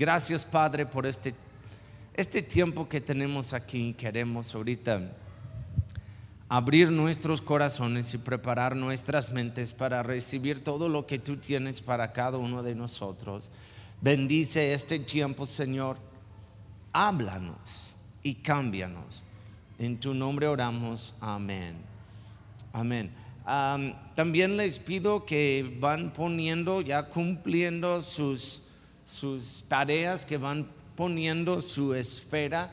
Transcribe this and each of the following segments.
Gracias, Padre, por este, este tiempo que tenemos aquí. Queremos ahorita abrir nuestros corazones y preparar nuestras mentes para recibir todo lo que tú tienes para cada uno de nosotros. Bendice este tiempo, Señor. Háblanos y cámbianos. En tu nombre oramos. Amén. Amén. también les pido que van poniendo, ya cumpliendo sus, sus tareas, que van poniendo su esfera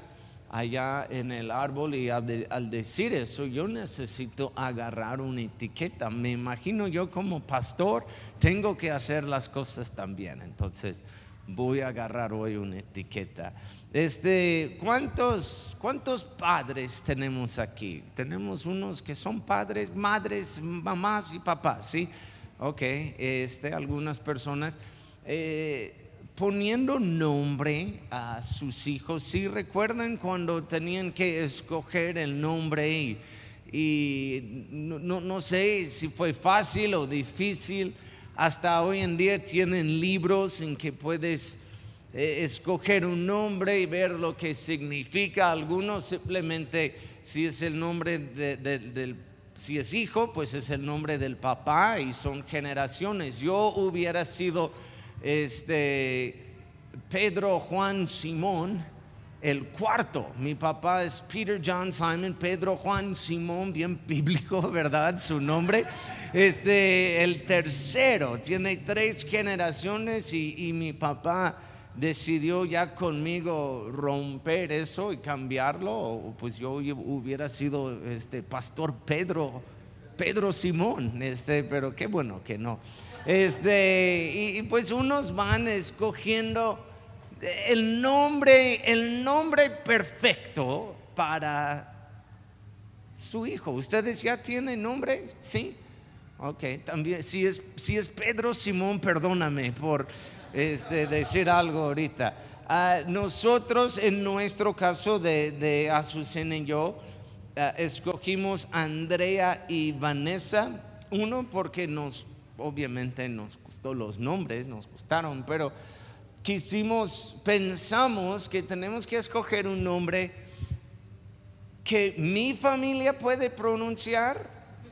allá en el árbol y al, decir eso yo necesito agarrar una etiqueta. Me imagino yo como pastor tengo que hacer las cosas también. Entonces voy a agarrar hoy una etiqueta. Este, ¿cuántos, ¿Cuántos padres tenemos aquí? Tenemos unos que son padres, madres, mamás y papás, ¿sí? Ok, este, algunas personas. Eh, poniendo nombre a sus hijos. Si recuerdan cuando tenían que escoger el nombre y, no, sé si fue fácil o difícil, hasta hoy en día tienen libros en que puedes eh, escoger un nombre y ver lo que significa. Algunos simplemente, si es el nombre del si es hijo, pues es el nombre del papá y son generaciones. Yo hubiera sido este, Pedro Juan Simón, el cuarto. Mi papá es Peter John Simon, Pedro Juan Simón, bien bíblico, ¿verdad? Su nombre. Este, el tercero, tiene tres generaciones y, mi papá decidió ya conmigo romper eso y cambiarlo, pues yo hubiera sido este pastor Pedro, Pedro Simón, este, pero qué bueno que no. Este, y, pues unos van escogiendo el nombre, el nombre perfecto para su hijo. ¿Ustedes ya tienen nombre? Sí. Ok, también, si es, si es Pedro Simón, perdóname por este, decir algo ahorita. Ah, nosotros, en nuestro caso de, de Azucena y yo, ah, escogimos Andrea y Vanessa. Uno, porque nos obviamente nos gustó los nombres, nos gustaron, pero quisimos, pensamos que tenemos que escoger un nombre que mi familia puede pronunciar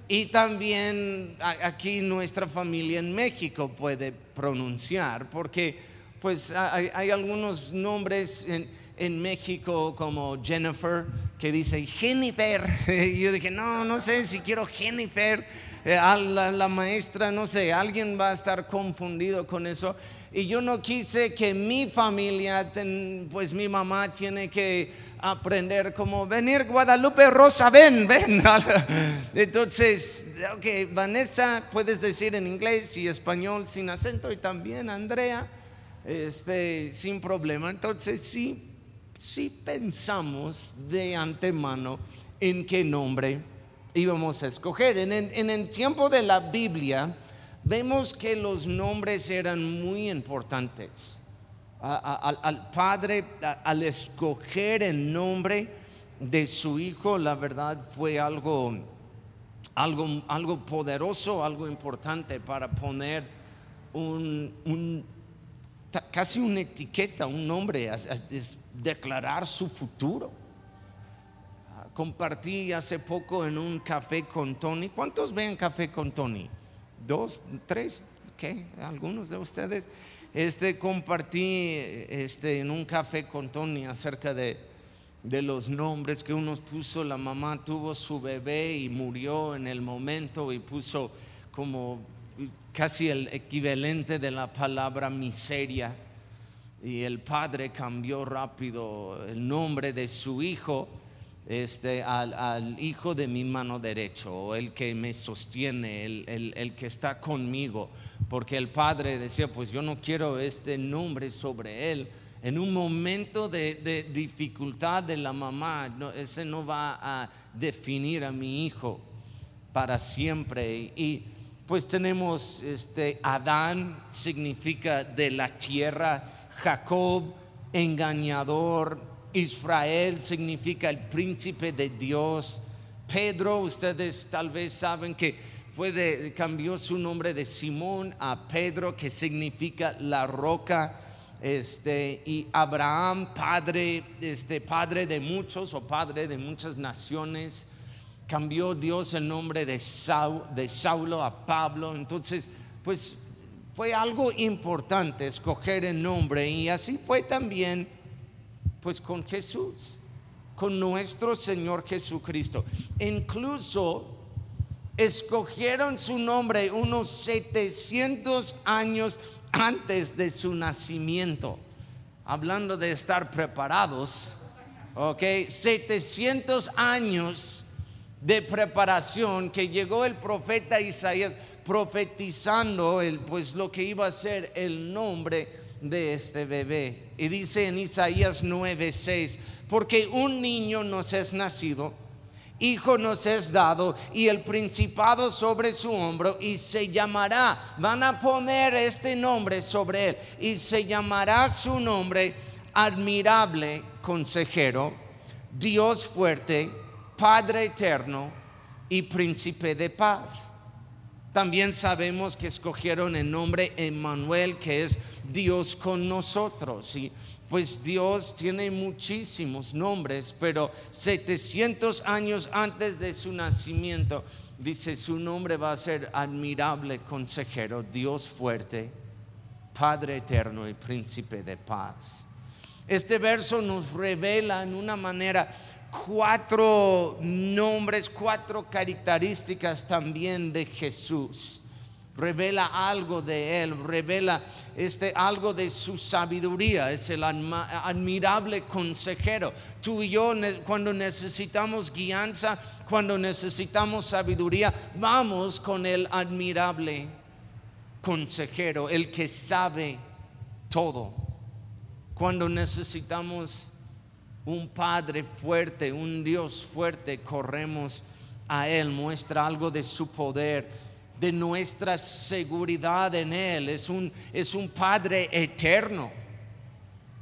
y también aquí nuestra familia en México puede pronunciar, porque pues hay, algunos nombres en, en, México como Jennifer que dice Jennifer. Y yo dije, no, no sé si quiero Jennifer a la, maestra, no sé, alguien va a estar confundido con eso. Y yo no quise que mi familia, pues mi mamá tiene que aprender como venir Guadalupe Rosa, ven, ven. Entonces, ok, Vanessa, puedes decir en inglés y español sin acento y también Andrea, este, sin problema. Entonces, sí, sí pensamos de antemano en qué nombre íbamos a escoger. En, el tiempo de la Biblia vemos que los nombres eran muy importantes. al padre, al escoger el nombre de su hijo, la verdad fue algo, algo, algo poderoso, algo importante para poner un, casi una etiqueta, un nombre, es declarar su futuro compartí hace poco en un café con Tony. ¿Cuántos ven café con Tony? ¿Dos? ¿Tres? ¿Qué? ¿Algunos de ustedes? Este, compartí este, en un café con Tony acerca de, de los nombres que uno puso. La mamá tuvo su bebé y murió en el momento y puso como casi el equivalente de la palabra miseria. Y el padre cambió rápido el nombre de su hijo este, al, hijo de mi mano derecho, el que me sostiene, el, que está conmigo, porque el padre decía, pues yo no quiero este nombre sobre él. En un momento de, dificultad de la mamá, ese no va a definir a mi hijo para siempre. Y pues tenemos este Adán, significa de la tierra, Jacob, engañador, Israel significa el príncipe de Dios. Pedro, ustedes tal vez saben que fue cambió su nombre de Simón a Pedro, que significa la roca. este, y Abraham, padre, este, padre de muchos o padre de muchas naciones, cambió Dios el nombre de, de Saulo a Pablo. Entonces, pues fue algo importante escoger el nombre y así fue también pues con Jesús, con nuestro Señor Jesucristo. Incluso escogieron su nombre unos 700 años antes de su nacimiento. Hablando de estar preparados, ok, 700 años de preparación que llegó el profeta Isaías profetizando el, pues lo que iba a ser el nombre de este bebé. Y dice en Isaías 9:6, porque un niño nos es nacido Hijo nos es dado y el principado sobre su hombro y se llamará, van a poner este nombre sobre él y se llamará su nombre admirable consejero, Dios fuerte, Padre eterno y príncipe de paz. También sabemos que escogieron el nombre Emmanuel, que es Dios con nosotros. Y pues Dios tiene muchísimos nombres, pero 700 años antes de su nacimiento, dice, su nombre va a ser admirable consejero, Dios fuerte, Padre eterno y príncipe de paz. Este verso nos revela en una manera cuatro nombres, cuatro características también de Jesús revela algo de él, revela este algo de su sabiduría, es el admirable consejero. Tú y yo cuando necesitamos guianza, cuando necesitamos sabiduría, vamos con el admirable consejero, el que sabe todo. Cuando necesitamos un Padre fuerte, un Dios fuerte, corremos a Él, muestra algo de su poder de nuestra seguridad en Él. Es un, es un Padre eterno.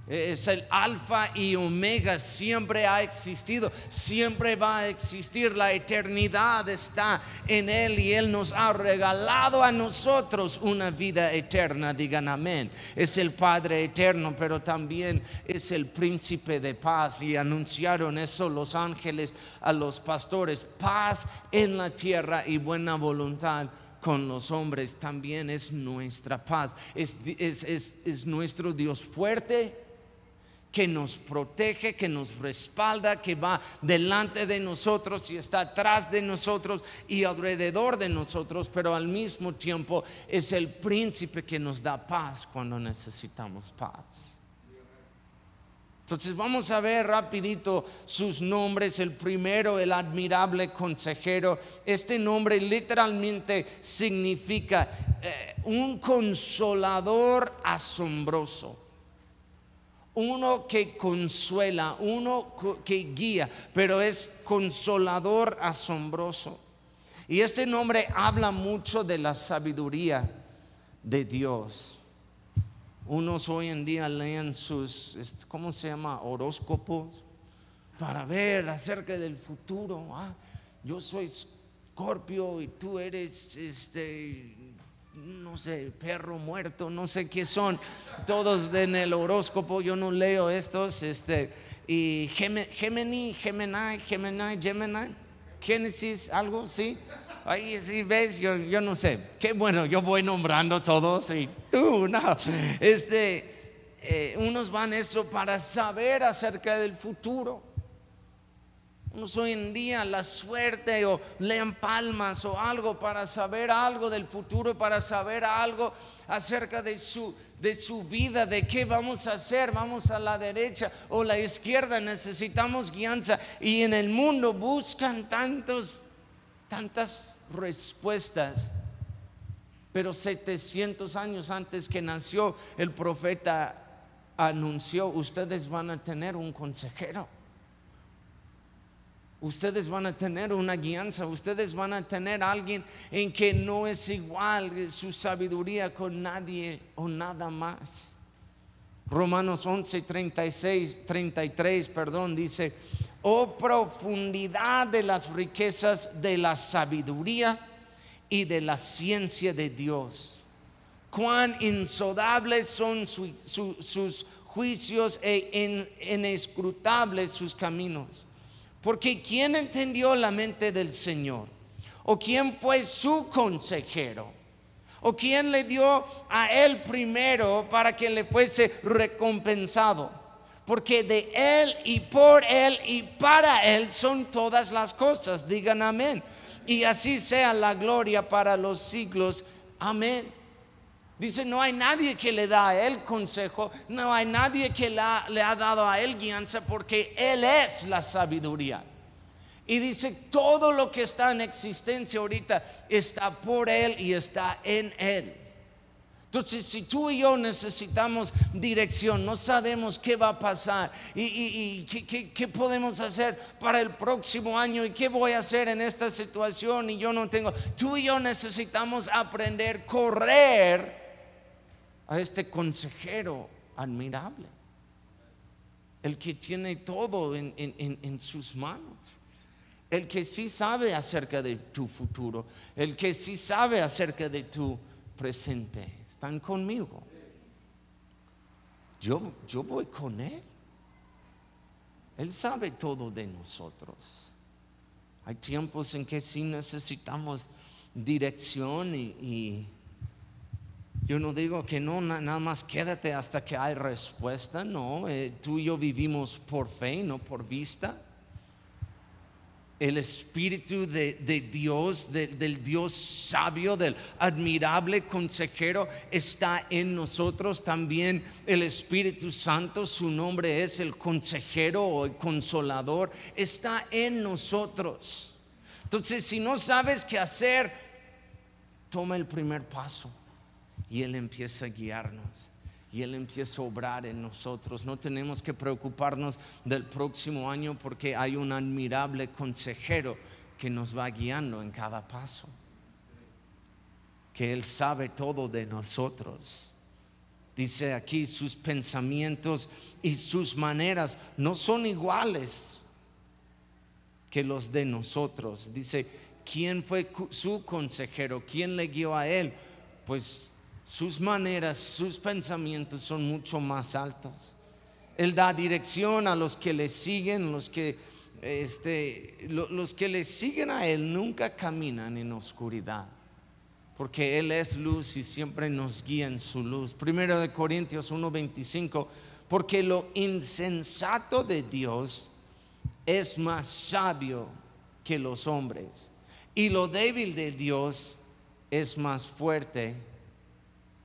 Es el alfa y omega, siempre ha existido, siempre va a existir, la eternidad está en Él y Él nos ha regalado a nosotros una vida eterna, digan amén. Es el Padre eterno, pero también es el príncipe de paz y anunciaron eso los ángeles a los pastores, paz en la tierra y buena voluntad con los hombres también es nuestra paz. Es, es, nuestro Dios fuerte que nos protege, que nos respalda, que va delante de nosotros y está atrás de nosotros y alrededor de nosotros, pero al mismo tiempo es el príncipe que nos da paz cuando necesitamos paz. Entonces vamos a ver rapidito sus nombres. El primero, el admirable consejero. Este nombre literalmente significa eh, un consolador asombroso. Uno que consuela, uno que guía, pero es consolador asombroso. Y este nombre habla mucho de la sabiduría de Dios. Unos hoy en día leen sus, ¿cómo se llama? Horóscopos para ver acerca del futuro. Ah, yo soy Scorpio y tú eres, este, no sé, perro muerto, no sé qué son. Todos en el horóscopo, yo no leo estos, este, y Gemini, Gemini, Gemini, Gemini, Génesis, algo, ¿sí? Ahí sí ves, yo, yo no sé. Qué bueno, yo voy nombrando todos y tú, no. Este, eh, unos van eso para saber acerca del futuro. Unos hoy en día la suerte o lean palmas o algo para saber algo del futuro, para saber algo acerca de su, de su vida, de qué vamos a hacer, vamos a la derecha o la izquierda, necesitamos guianza. Y en el mundo buscan tantos, tantas respuestas. Pero 700 años antes que nació el profeta anunció, ustedes van a tener un consejero. Ustedes van a tener una guianza, ustedes van a tener alguien en que no es igual su sabiduría con nadie o nada más. Romanos 11, 36, 33, perdón, dice, oh profundidad de las riquezas de la sabiduría y de la ciencia de Dios. cuán insodables son sus juicios e inescrutables sus caminos. Porque ¿quién entendió la mente del Señor? ¿O quién fue su consejero? ¿O quién le dio a él primero para que le fuese recompensado? Porque de él y por él y para él son todas las cosas. Digan amén. Y así sea la gloria para los siglos. Amén. Dice, no hay nadie que le da a él consejo, no hay nadie que le ha dado a él guianza porque él es la sabiduría. Y dice, todo lo que está en existencia ahorita está por él y está en él. Entonces, si tú y yo necesitamos dirección, no sabemos qué va a pasar y, qué, podemos hacer para el próximo año y qué voy a hacer en esta situación y yo no tengo, tú y yo necesitamos aprender a correr a este consejero admirable, el que tiene todo en, sus manos, el que sí sabe acerca de tu futuro, el que sí sabe acerca de tu presente. Están conmigo. Yo, yo voy con Él. Él sabe todo de nosotros. Hay tiempos en que sí necesitamos dirección y yo no digo que no, nada más quédate hasta que hay respuesta, no, eh, tú y yo vivimos por fe, no por vista. El Espíritu de, Dios, del Dios sabio, del admirable consejero, está en nosotros también. El Espíritu Santo, su nombre es el consejero o el consolador, está en nosotros. Entonces, si no sabes qué hacer, toma el primer paso y Él empieza a guiarnos. Y Él empieza a obrar en nosotros. No tenemos que preocuparnos del próximo año porque hay un admirable consejero que nos va guiando en cada paso. Que Él sabe todo de nosotros. Dice aquí, sus pensamientos y sus maneras no son iguales que los de nosotros. Dice, ¿quién fue su consejero? ¿Quién le guió a Él? Pues sus maneras, sus pensamientos son mucho más altos. Él da dirección a los que le siguen, los que, este, los que le siguen a Él nunca caminan en oscuridad, porque Él es luz y siempre nos guía en su luz. Primero de Corintios 1:25, porque lo insensato de Dios es más sabio que los hombres, y lo débil de Dios es más fuerte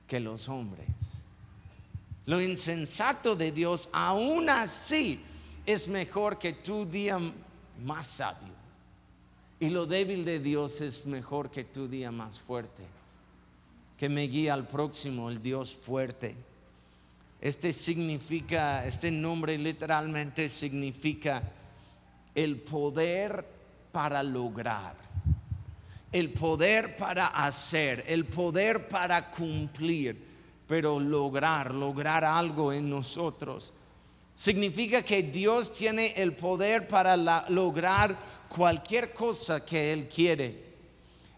que los hombres. Lo insensato de Dios aún así es mejor que tu día más sabio. Y lo débil de Dios es mejor que tu día más fuerte. Que me guía al próximo, el Dios fuerte. Este significa, este nombre literalmente significa el poder para lograr el poder para hacer, el poder para cumplir, pero lograr, lograr algo en nosotros. Significa que Dios tiene el poder para lograr cualquier cosa que Él quiere.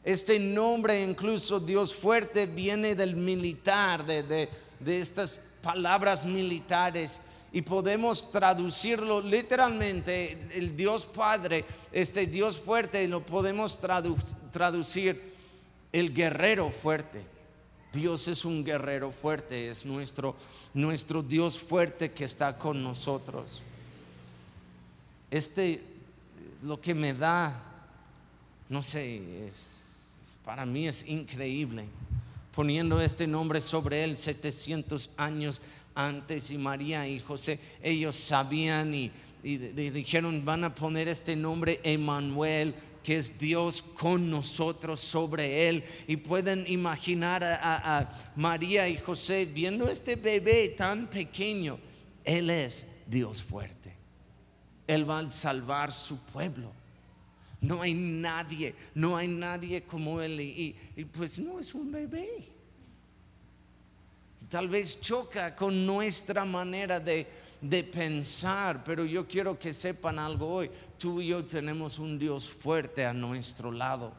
Este nombre, incluso Dios fuerte, viene del militar, de, de estas palabras militares y podemos traducirlo literalmente, el Dios Padre, este Dios fuerte, lo podemos traducir el guerrero fuerte. Dios es un guerrero fuerte, es nuestro, nuestro Dios fuerte que está con nosotros. Este, lo que me da, no sé, es, para mí es increíble. Poniendo este nombre sobre él, 700 años antes y María y José, ellos sabían y, dijeron, van a poner este nombre Emanuel, que es Dios con nosotros sobre él. Y pueden imaginar a, a, María y José viendo este bebé tan pequeño. Él es Dios fuerte. Él va a salvar su pueblo. No hay nadie, no hay nadie como él. y pues no es un bebé tal vez choca con nuestra manera de, pensar, pero yo quiero que sepan algo hoy. Tú y yo tenemos un Dios fuerte a nuestro lado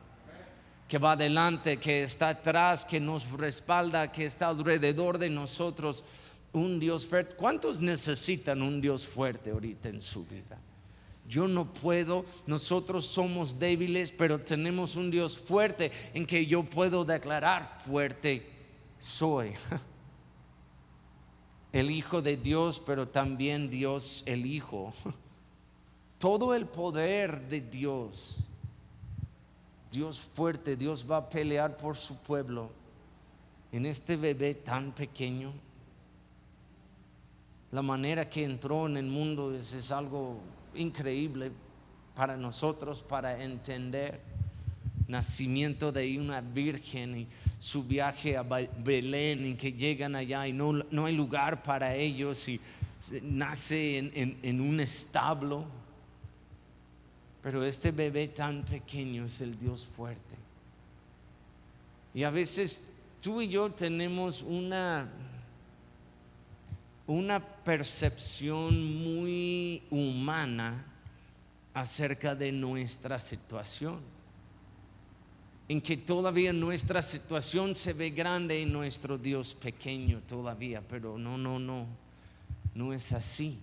que va adelante, que está atrás, que nos respalda, que está alrededor de nosotros. Un Dios fuerte. ¿Cuántos necesitan un Dios fuerte ahorita en su vida? Yo no puedo, nosotros somos débiles, pero tenemos un Dios fuerte en que yo puedo declarar fuerte soy. El Hijo de Dios, pero también Dios el Hijo. Todo el poder de Dios Dios fuerte, Dios va a pelear por su pueblo en este bebé tan pequeño. La manera que entró en el mundo es, algo increíble para nosotros, para entender. Nacimiento de una virgen y su viaje a Belén y que llegan allá y no, no hay lugar para ellos y nace en un establo pero este bebé tan pequeño es el Dios fuerte. Y a veces tú y yo tenemos una, una percepción muy humana acerca de nuestra situación. En que todavía nuestra situación se ve grande y nuestro Dios pequeño todavía, pero no, no, no, no es así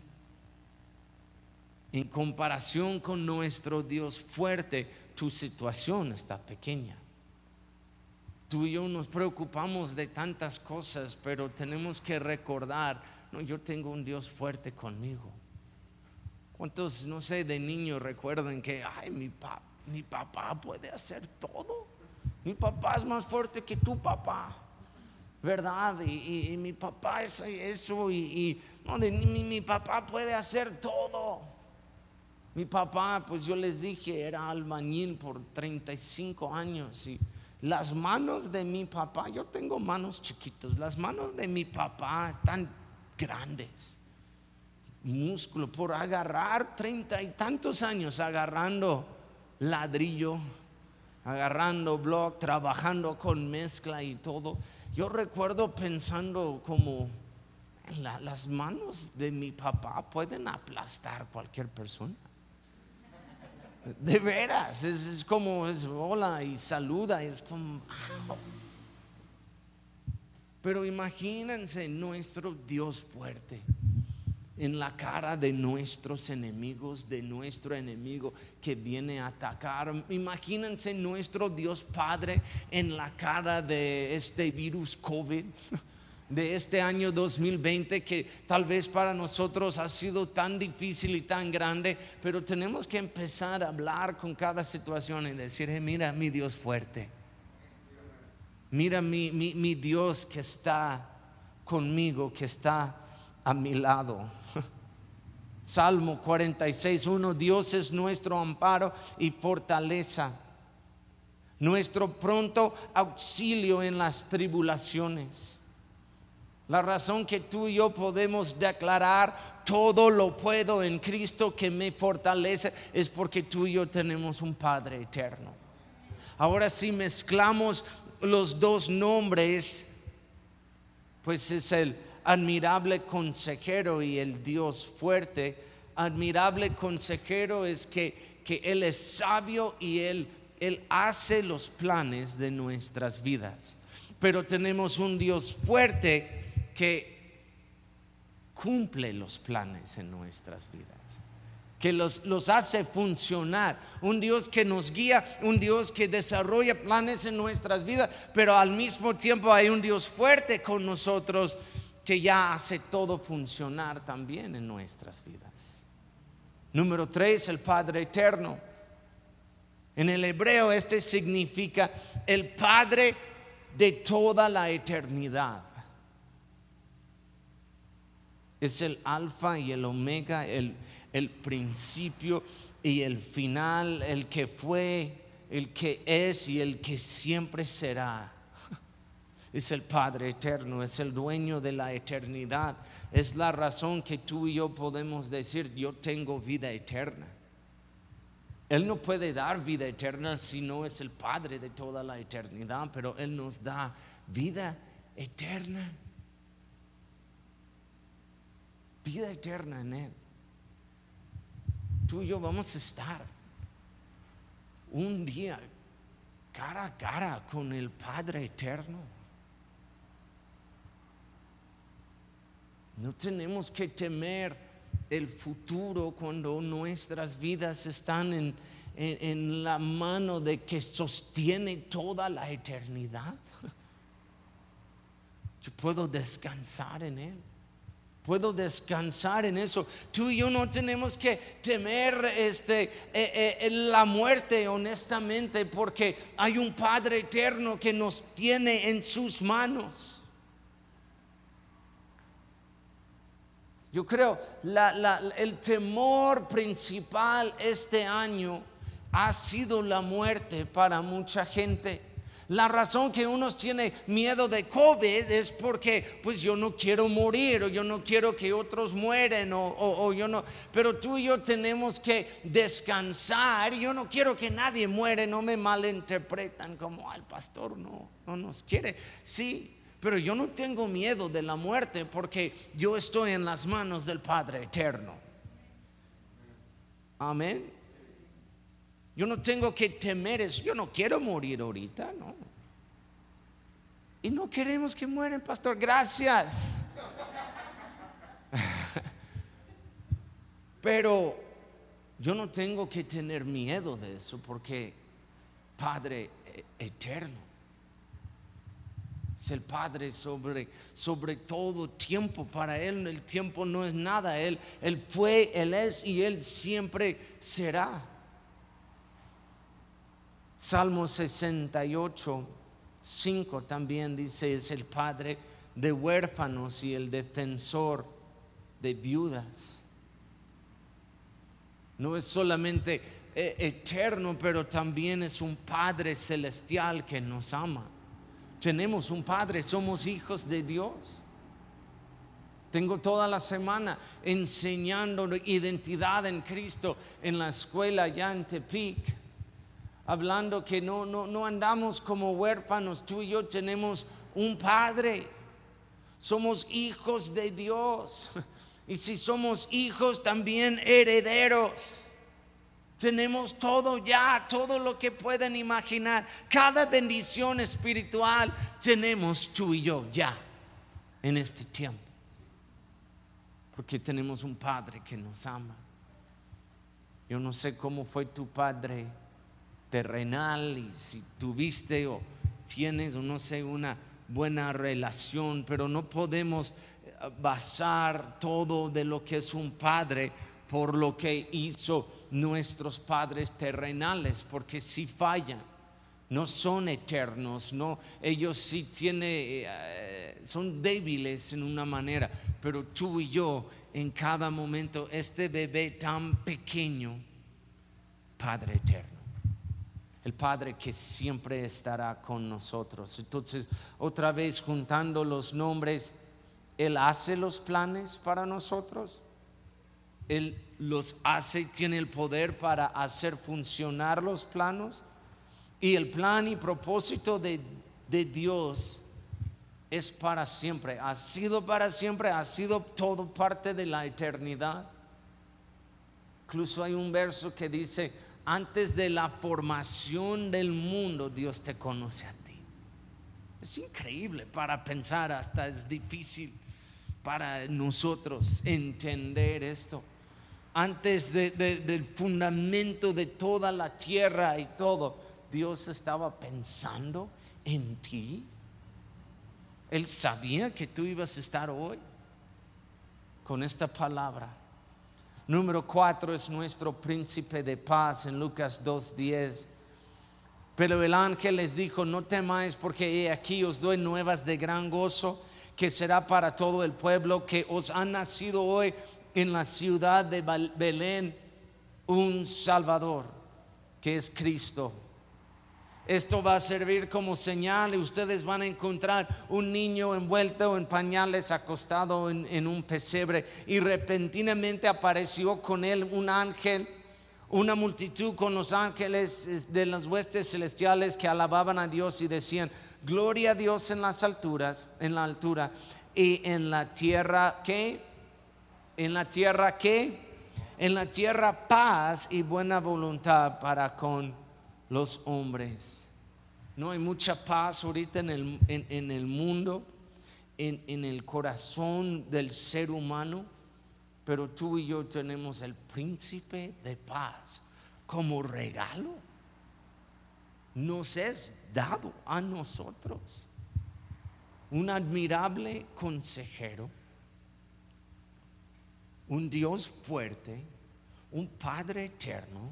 en comparación con nuestro Dios fuerte, tu situación está pequeña. Tú y yo nos preocupamos de tantas cosas, pero tenemos que recordar, no, yo tengo un Dios fuerte conmigo. ¿Cuántos, no sé, de niños recuerdan que, ay, mi, mi papá puede hacer todo? Mi papá es más fuerte que tu papá, ¿verdad? Y, mi papá es eso, y, no, mi papá puede hacer todo. Mi papá, pues yo les dije, era albañil por 35 años y las manos de mi papá, yo tengo manos chiquitos, las manos de mi papá están grandes. Músculo por agarrar treinta y tantos años agarrando ladrillo, agarrando block, trabajando con mezcla y todo. Yo recuerdo pensando como las manos de mi papá pueden aplastar cualquier persona. De veras, es, como es hola y saluda, es como... Pero imagínense nuestro Dios fuerte en la cara de nuestros enemigos, de nuestro enemigo que viene a atacar. Imagínense nuestro Dios Padre en la cara de este virus COVID de este año 2020 que tal vez para nosotros ha sido tan difícil y tan grande, pero tenemos que empezar a hablar con cada situación y decir, mira mi Dios fuerte, mira mi, mi Dios que está conmigo, que está a mi lado. Salmo 46, 1, Dios es nuestro amparo y fortaleza, nuestro pronto auxilio en las tribulaciones. La razón que tú y yo podemos declarar todo lo puedo en Cristo que me fortalece es porque tú y yo tenemos un Padre eterno. Ahora si mezclamos los dos nombres, pues es el admirable consejero y el Dios fuerte. Admirable consejero es que, que Él es sabio y él, él hace los planes de nuestras vidas. Pero tenemos un Dios fuerte que cumple los planes en nuestras vidas, que los, los hace funcionar, un Dios que nos guía, un Dios que desarrolla planes en nuestras vidas, pero al mismo tiempo hay un Dios fuerte con nosotros que ya hace todo funcionar también en nuestras vidas. Número tres, el Padre Eterno. En el hebreo este significa el Padre de toda la eternidad es el alfa y el omega, el, el principio y el final, el que fue, el que es y el que siempre será. Es el Padre eterno, es el dueño de la eternidad. Es la razón que tú y yo podemos decir, yo tengo vida eterna. Él no puede dar vida eterna si no es el Padre de toda la eternidad, pero Él nos da vida eterna vida eterna en Él. Tú y yo vamos a estar un día cara a cara con el Padre eterno. No tenemos que temer el futuro cuando nuestras vidas están en, en, la mano de que sostiene toda la eternidad. Yo puedo descansar en Él. Puedo descansar en eso. Tú y yo no tenemos que temer este, eh, eh, la muerte, honestamente, porque hay un Padre eterno que nos tiene en sus manos. Yo creo el temor principal este año ha sido la muerte para mucha gente. La razón que unos tienen miedo de COVID es porque pues yo no quiero morir o yo no quiero que otros mueren o, yo no, pero tú y yo tenemos que descansar. Yo no quiero que nadie muere, no me malinterpretan como al pastor no, no nos quiere. Sí, pero yo no tengo miedo de la muerte porque yo estoy en las manos del Padre eterno. Amén. Yo no tengo que temer eso. Yo no quiero morir ahorita, no. Y no queremos que mueran, pastor. Gracias. Pero yo no tengo que tener miedo de eso porque Padre eterno es el Padre sobre, sobre todo tiempo. Para Él el tiempo no es nada. Él, él fue, Él es y Él siempre será. Salmo 68, 5 también dice, es el padre de huérfanos y el defensor de viudas. No es solamente eh, eterno, pero también es un Padre celestial que nos ama. Tenemos un Padre, somos hijos de Dios. Tengo toda la semana enseñando identidad en Cristo en la escuela ya en Tepic hablando que no, no, no andamos como huérfanos, tú y yo tenemos un Padre, somos hijos de Dios. Y si somos hijos, también herederos. Tenemos todo ya, todo lo que pueden imaginar. Cada bendición espiritual tenemos tú y yo ya en este tiempo. Porque tenemos un Padre que nos ama. Yo no sé cómo fue tu Padre terrenal y si tuviste o tienes o no sé una buena relación, pero no podemos eh, basar todo de lo que es un padre por lo que hizo nuestros padres terrenales, porque si fallan, no son eternos, no, ellos sí tienen, eh, son débiles en una manera, pero tú y yo en cada momento, este bebé tan pequeño, Padre eterno el Padre que siempre estará con nosotros. Entonces, otra vez juntando los nombres, Él hace los planes para nosotros. Él los hace, tiene el poder para hacer funcionar los planos. Y el plan y propósito de, de Dios es para siempre. Ha sido para siempre, ha sido todo parte de la eternidad. Incluso hay un verso que dice, antes de la formación del mundo, Dios te conoce a ti. Es increíble para pensar, hasta es difícil para nosotros entender esto. Antes del fundamento de toda la tierra y todo, Dios estaba pensando en ti. Él sabía que tú ibas a estar hoy con esta palabra. Número cuatro es nuestro príncipe de paz en Lucas 2.10. Pero el ángel les dijo, no temáis porque aquí os doy nuevas de gran gozo que será para todo el pueblo que os ha nacido hoy en la ciudad de Belén un Salvador, que es Cristo. Esto va a servir como señal y ustedes van a encontrar un niño envuelto en pañales acostado en, un pesebre y repentinamente apareció con él un ángel una multitud con los ángeles de las huestes celestiales que alababan a Dios y decían, gloria a Dios en las alturas, en la altura, y en la tierra que, en la tierra que, en la tierra paz y buena voluntad para con los hombres. No hay mucha paz ahorita en el, en, el mundo, en, en el corazón del ser humano, pero tú y yo tenemos el príncipe de paz como regalo. Nos es dado a nosotros un admirable consejero, un Dios fuerte, un Padre eterno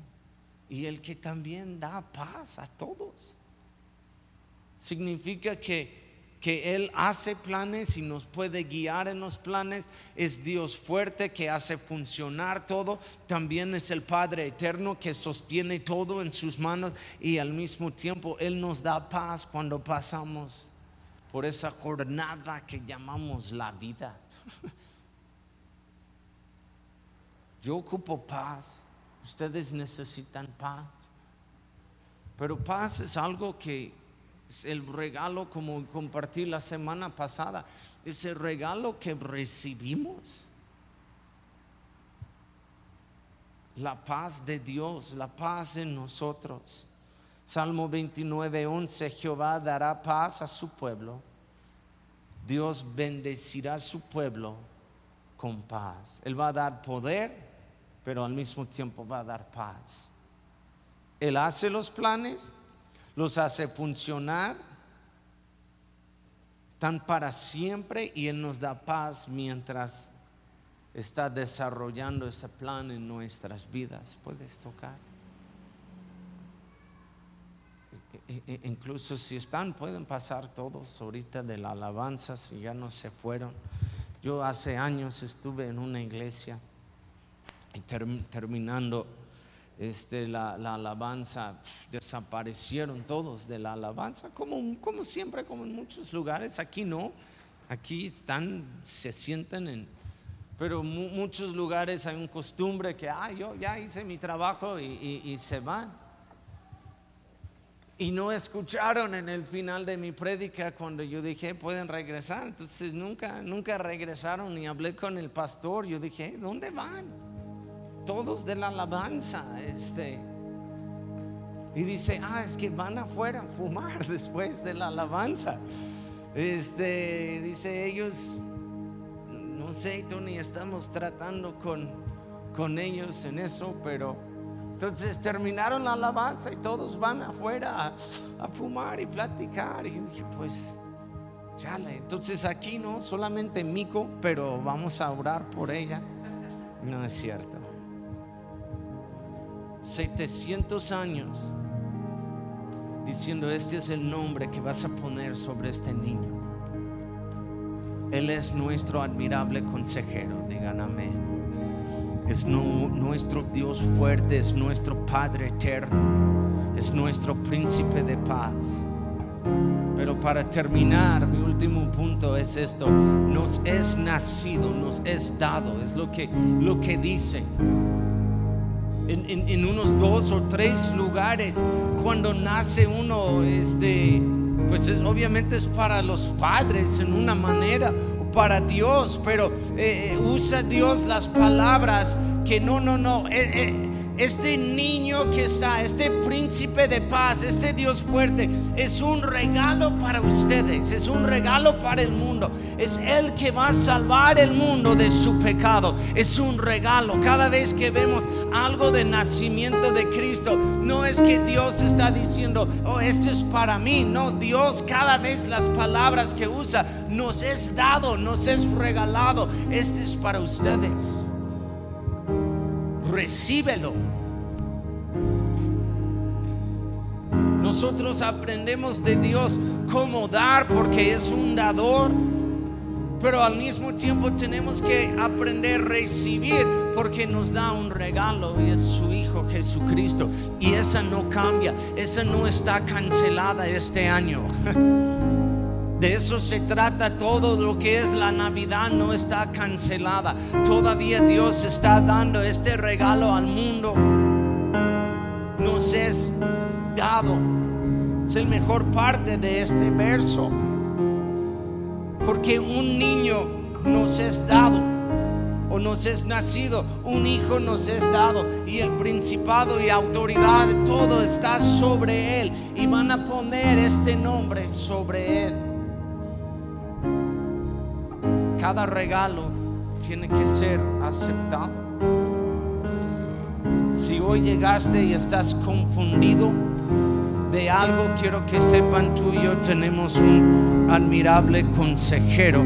y el que también da paz a todos. Significa que, que Él hace planes y nos puede guiar en los planes. Es Dios fuerte que hace funcionar todo. También es el Padre eterno que sostiene todo en sus manos y al mismo tiempo Él nos da paz cuando pasamos por esa jornada que llamamos la vida. Yo ocupo paz, ustedes necesitan paz, pero paz es algo que es el regalo, como compartí la semana pasada, es el regalo que recibimos. La paz de Dios, la paz en nosotros. Salmo 29, 11, Jehová dará paz a su pueblo. Dios bendecirá a su pueblo con paz. Él va a dar poder, pero al mismo tiempo va a dar paz. Él hace los planes, los hace funcionar, están para siempre y Él nos da paz mientras está desarrollando ese plan en nuestras vidas. Puedes tocar. E, e, incluso si están, pueden pasar todos ahorita de la alabanza, si ya no se fueron. Yo hace años estuve en una iglesia y terminando este, la, alabanza, desaparecieron todos de la alabanza, como, como siempre, como en muchos lugares. Aquí no, aquí están, se sienten en, pero en muchos lugares hay un costumbre que, ah, yo ya hice mi trabajo y se van. Y no escucharon en el final de mi prédica cuando yo dije, pueden regresar. Entonces nunca, nunca regresaron y hablé con el pastor. Yo dije, ¿dónde van? Todos de la alabanza. Este. Y dice, ah, es que van afuera a fumar después de la alabanza. Este, dice ellos, no sé, Tony, estamos tratando con, con ellos en eso, pero entonces terminaron la alabanza y todos van afuera a, fumar y platicar. Y yo dije, pues, chale. Entonces aquí no, solamente Mico, pero vamos a orar por ella. No es cierto. 700 años diciendo, este es el nombre que vas a poner sobre este niño. Él es nuestro admirable consejero. Digan amén es nuestro Dios fuerte, es nuestro Padre eterno, es nuestro príncipe de paz. Pero para terminar, mi último punto es esto, nos es nacido, nos es dado, es lo que, lo que dice. En, unos dos o tres lugares, cuando nace uno, este, pues es, obviamente es para los padres en una manera, para Dios, pero eh, eh, usa Dios las palabras que no, no, no. Eh, este niño que está, este príncipe de paz, este Dios fuerte, es un regalo para ustedes, es un regalo para el mundo. Es el que va a salvar el mundo de su pecado. Es un regalo. Cada vez que vemos algo de nacimiento de Cristo, no es que Dios está diciendo, oh, esto es para mí. No, Dios cada vez las palabras que usa nos es dado, nos es regalado. Este es para ustedes recíbelo. Nosotros aprendemos de Dios cómo dar porque es un dador, pero al mismo tiempo tenemos que aprender a recibir porque nos da un regalo y es su Hijo Jesucristo. Y esa no cambia, esa no está cancelada este año. De eso se trata todo lo que es la Navidad, no está cancelada. Todavía Dios está dando este regalo al mundo. Nos es dado. Es el mejor parte de este verso. Porque un niño nos es dado o nos es nacido, un hijo nos es dado y el principado y autoridad, todo está sobre él y van a poner este nombre sobre él. Cada regalo tiene que ser aceptado. Si hoy llegaste y estás confundido de algo, quiero que sepan tú y yo tenemos un admirable consejero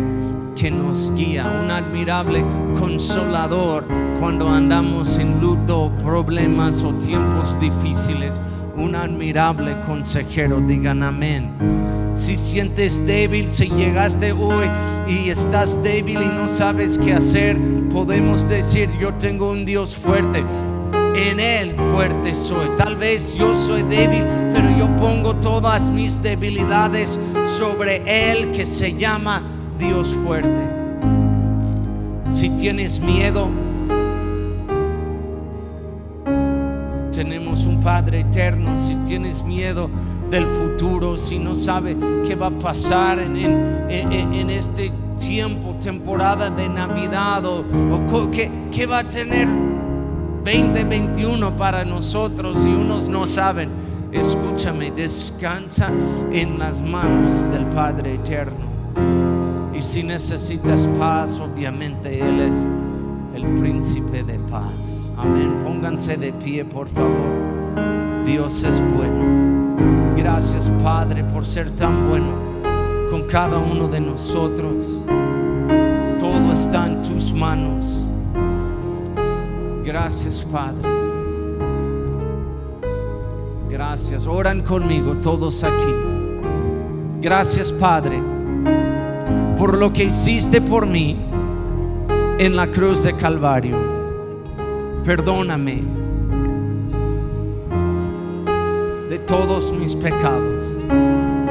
que nos guía, un admirable consolador cuando andamos en luto, problemas o tiempos difíciles. Un admirable consejero, digan amén. Si sientes débil, si llegaste hoy y estás débil y no sabes qué hacer, podemos decir, yo tengo un Dios fuerte. En Él fuerte soy. Tal vez yo soy débil, pero yo pongo todas mis debilidades sobre Él que se llama Dios fuerte. Si tienes miedo, tenemos un Padre eterno. Si tienes miedo del futuro, si no sabes qué va a pasar en, en, este tiempo, temporada de Navidad o, qué, qué va a tener 2021 para nosotros y unos no saben. Escúchame, descansa en las manos del Padre eterno. Y si necesitas paz, obviamente Él es el príncipe de paz. Amén. Pónganse de pie, por favor. Dios es bueno. Gracias, Padre, por ser tan bueno con cada uno de nosotros. Todo está en tus manos. Gracias, Padre. Gracias. Oran conmigo todos aquí. Gracias, Padre por lo que hiciste por mí en la cruz de Calvario. Perdóname todos mis pecados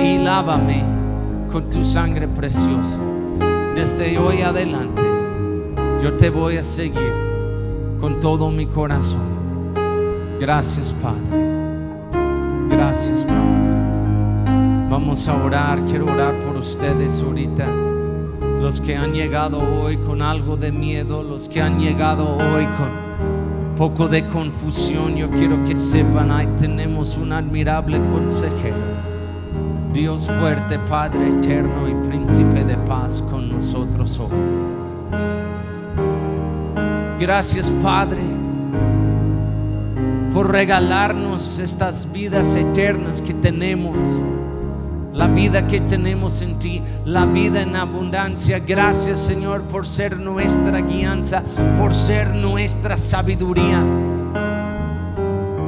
y lávame con tu sangre preciosa. Desde hoy adelante yo te voy a seguir con todo mi corazón. Gracias Padre. Gracias Padre. Vamos a orar. Quiero orar por ustedes ahorita los que han llegado hoy con algo de miedo, los que han llegado hoy con poco de confusión, yo quiero que sepan, ahí tenemos un admirable consejero, Dios fuerte, Padre eterno y príncipe de paz con nosotros hoy. Gracias, Padre, por regalarnos estas vidas eternas que tenemos la vida que tenemos en ti, la vida en abundancia. Gracias Señor por ser nuestra guianza, por ser nuestra sabiduría.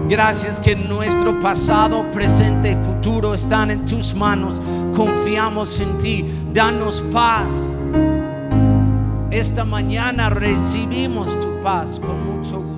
Gracias que nuestro pasado, presente y futuro están en tus manos. Confiamos en ti. Danos paz. Esta mañana recibimos tu paz con mucho